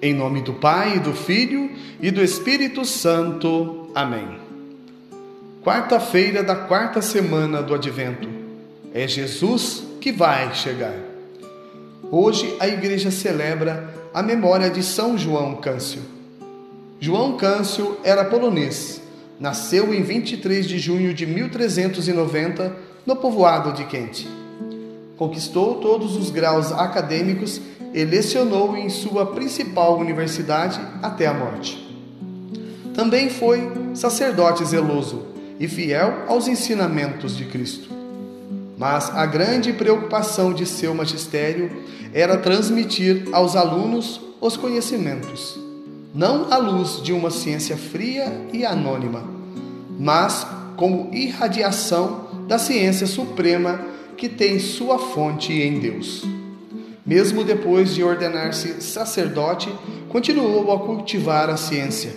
Em nome do Pai, do Filho e do Espírito Santo. Amém. Quarta-feira da quarta semana do Advento. É Jesus que vai chegar. Hoje a igreja celebra a memória de São João Câncio. João Câncio era polonês. Nasceu em 23 de junho de 1390 no povoado de Quente. Conquistou todos os graus acadêmicos e lecionou em sua principal universidade até a morte. Também foi sacerdote zeloso e fiel aos ensinamentos de Cristo. Mas a grande preocupação de seu magistério era transmitir aos alunos os conhecimentos, não à luz de uma ciência fria e anônima, mas como irradiação da ciência suprema que tem sua fonte em Deus. Mesmo depois de ordenar-se sacerdote, continuou a cultivar a ciência.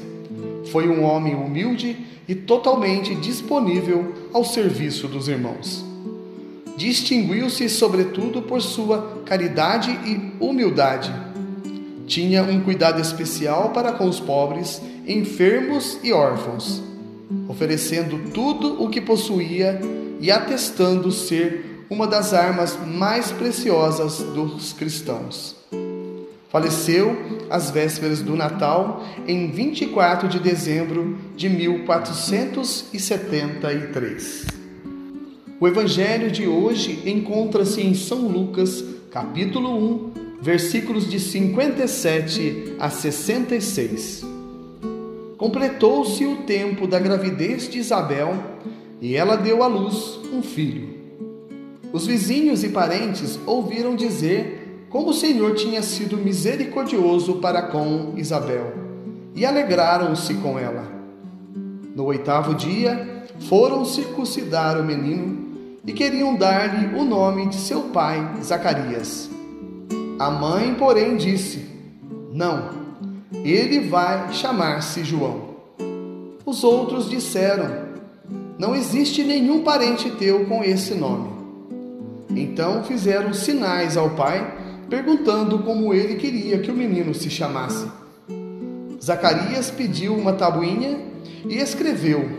Foi um homem humilde e totalmente disponível ao serviço dos irmãos. Distinguiu-se, sobretudo, por sua caridade e humildade. Tinha um cuidado especial para com os pobres, enfermos e órfãos, oferecendo tudo o que possuía e atestando ser uma das armas mais preciosas dos cristãos. Faleceu às vésperas do Natal, em 24 de dezembro de 1473. O evangelho de hoje encontra-se em São Lucas, capítulo 1, versículos de 57 a 66. Completou-se o tempo da gravidez de Isabel e ela deu à luz um filho. Os vizinhos e parentes ouviram dizer como o Senhor tinha sido misericordioso para com Isabel e alegraram-se com ela. No oitavo dia, foram circuncidar o menino e queriam dar-lhe o nome de seu pai, Zacarias. A mãe, porém, disse: Não, ele vai chamar-se João. Os outros disseram: Não existe nenhum parente teu com esse nome. Então fizeram sinais ao pai, perguntando como ele queria que o menino se chamasse. Zacarias pediu uma tabuinha e escreveu: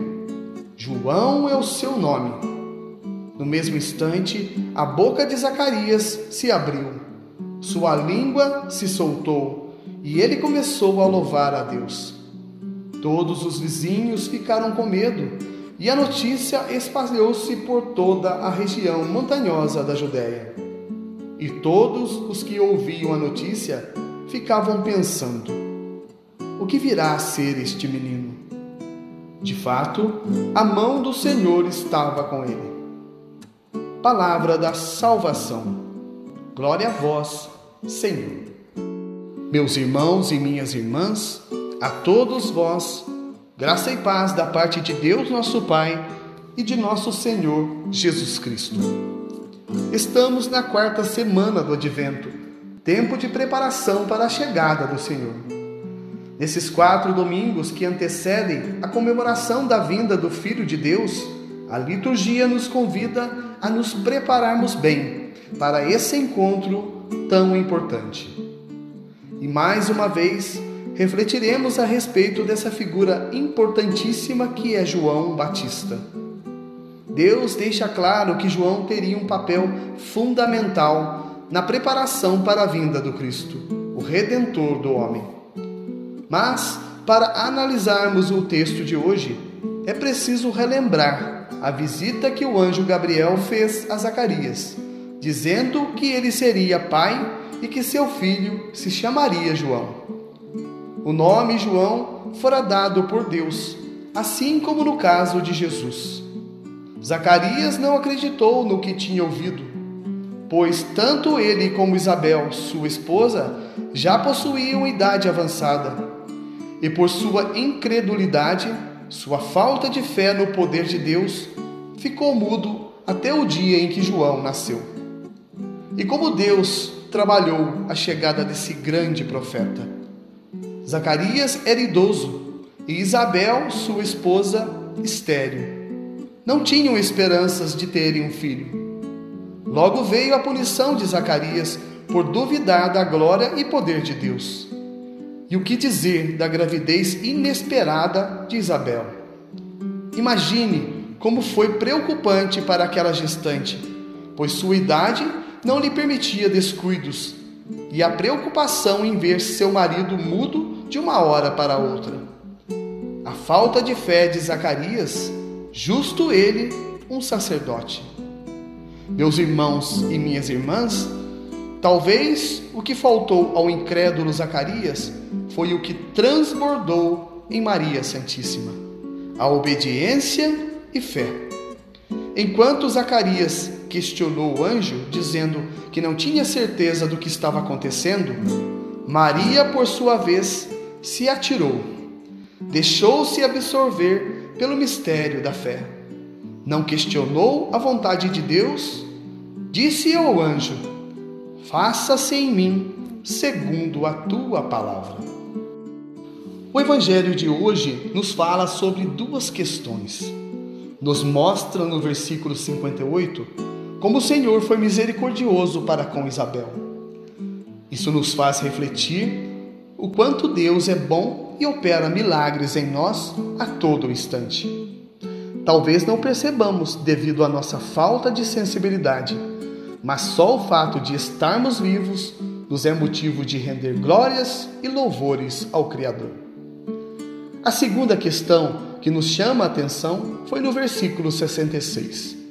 João é o seu nome. No mesmo instante, a boca de Zacarias se abriu, sua língua se soltou e ele começou a louvar a Deus. Todos os vizinhos ficaram com medo e a notícia espalhou-se por toda a região montanhosa da Judéia. E todos os que ouviam a notícia ficavam pensando: o que virá a ser este menino? De fato, a mão do Senhor estava com ele. Palavra da salvação. Glória a vós, Senhor. Meus irmãos e minhas irmãs, a todos vós, Graça e paz da parte de Deus, nosso Pai, e de nosso Senhor Jesus Cristo. Estamos na quarta semana do Advento, tempo de preparação para a chegada do Senhor. Nesses quatro domingos que antecedem a comemoração da vinda do Filho de Deus, a liturgia nos convida a nos prepararmos bem para esse encontro tão importante. E mais uma vez, refletiremos a respeito dessa figura importantíssima que é João Batista. Deus deixa claro que João teria um papel fundamental na preparação para a vinda do Cristo, o redentor do homem. Mas, para analisarmos o texto de hoje, é preciso relembrar a visita que o anjo Gabriel fez a Zacarias, dizendo que ele seria pai e que seu filho se chamaria João. O nome João fora dado por Deus, assim como no caso de Jesus. Zacarias não acreditou no que tinha ouvido, pois tanto ele como Isabel, sua esposa, já possuíam idade avançada. E por sua incredulidade, sua falta de fé no poder de Deus, ficou mudo até o dia em que João nasceu. E como Deus trabalhou a chegada desse grande profeta. Zacarias era idoso e Isabel, sua esposa, estéril. Não tinham esperanças de terem um filho. Logo veio a punição de Zacarias por duvidar da glória e poder de Deus. E o que dizer da gravidez inesperada de Isabel? Imagine como foi preocupante para aquela gestante, pois sua idade não lhe permitia descuidos e a preocupação em ver seu marido mudo de uma hora para outra. A falta de fé de Zacarias, justo ele, um sacerdote. Meus irmãos e minhas irmãs, talvez o que faltou ao incrédulo Zacarias foi o que transbordou em Maria Santíssima: a obediência e fé. Enquanto Zacarias questionou o anjo, dizendo que não tinha certeza do que estava acontecendo, Maria, por sua vez, se atirou, deixou-se absorver pelo mistério da fé. Não questionou a vontade de Deus, disse ao anjo: Faça-se em mim segundo a tua palavra. O evangelho de hoje nos fala sobre duas questões. Nos mostra no versículo 58 como o Senhor foi misericordioso para com Isabel. Isso nos faz refletir o quanto Deus é bom e opera milagres em nós a todo instante. Talvez não percebamos devido à nossa falta de sensibilidade, mas só o fato de estarmos vivos nos é motivo de render glórias e louvores ao Criador. A segunda questão que nos chama a atenção foi no versículo 66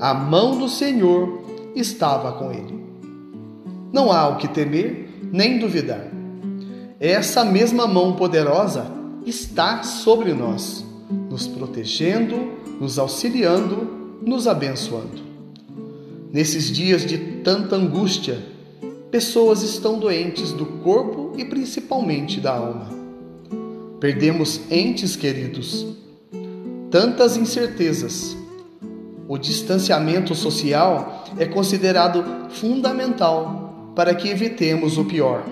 a mão do Senhor estava com ele. Não há o que temer nem duvidar. Essa mesma mão poderosa está sobre nós, nos protegendo, nos auxiliando, nos abençoando. Nesses dias de tanta angústia, pessoas estão doentes do corpo e principalmente da alma. Perdemos entes queridos, tantas incertezas, o distanciamento social é considerado fundamental para que evitemos o pior.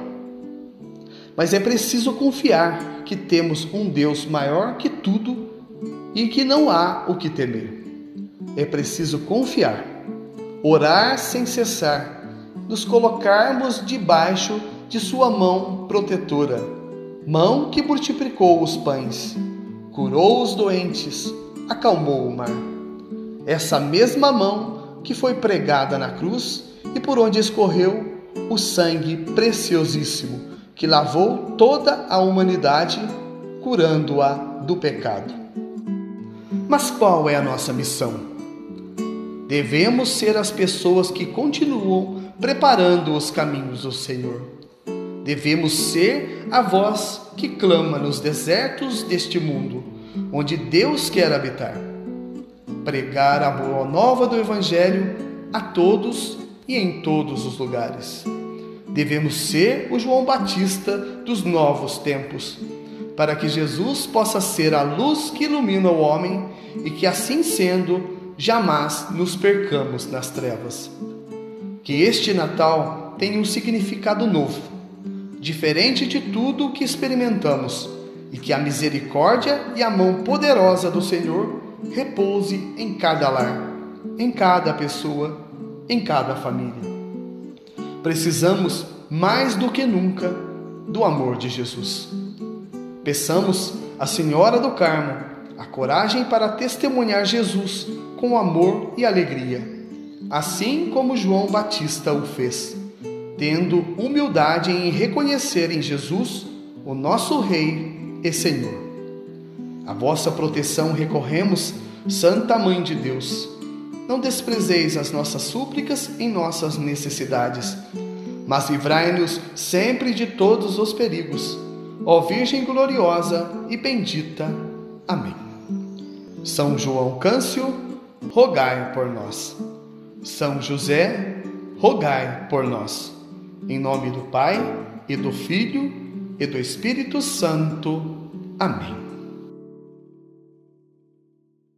Mas é preciso confiar que temos um Deus maior que tudo e que não há o que temer. É preciso confiar, orar sem cessar, nos colocarmos debaixo de Sua mão protetora, mão que multiplicou os pães, curou os doentes, acalmou o mar essa mesma mão que foi pregada na cruz e por onde escorreu o sangue preciosíssimo que lavou toda a humanidade, curando-a do pecado. Mas qual é a nossa missão? Devemos ser as pessoas que continuam preparando os caminhos do Senhor. Devemos ser a voz que clama nos desertos deste mundo, onde Deus quer habitar pregar a boa nova do Evangelho a todos e em todos os lugares. Devemos ser o João Batista dos novos tempos, para que Jesus possa ser a luz que ilumina o homem e que, assim sendo, jamais nos percamos nas trevas. Que este Natal tenha um significado novo, diferente de tudo o que experimentamos, e que a misericórdia e a mão poderosa do Senhor repouse em cada lar, em cada pessoa, em cada família. Precisamos, mais do que nunca, do amor de Jesus. Peçamos à Senhora do Carmo a coragem para testemunhar Jesus com amor e alegria, assim como João Batista o fez, tendo humildade em reconhecer em Jesus o nosso Rei e Senhor. A vossa proteção recorremos, Santa Mãe de Deus. Não desprezeis as nossas súplicas em nossas necessidades, mas livrai-nos sempre de todos os perigos. Ó Virgem gloriosa e bendita. Amém. São João Câncio, rogai por nós. São José, rogai por nós. Em nome do Pai, e do Filho, e do Espírito Santo. Amém.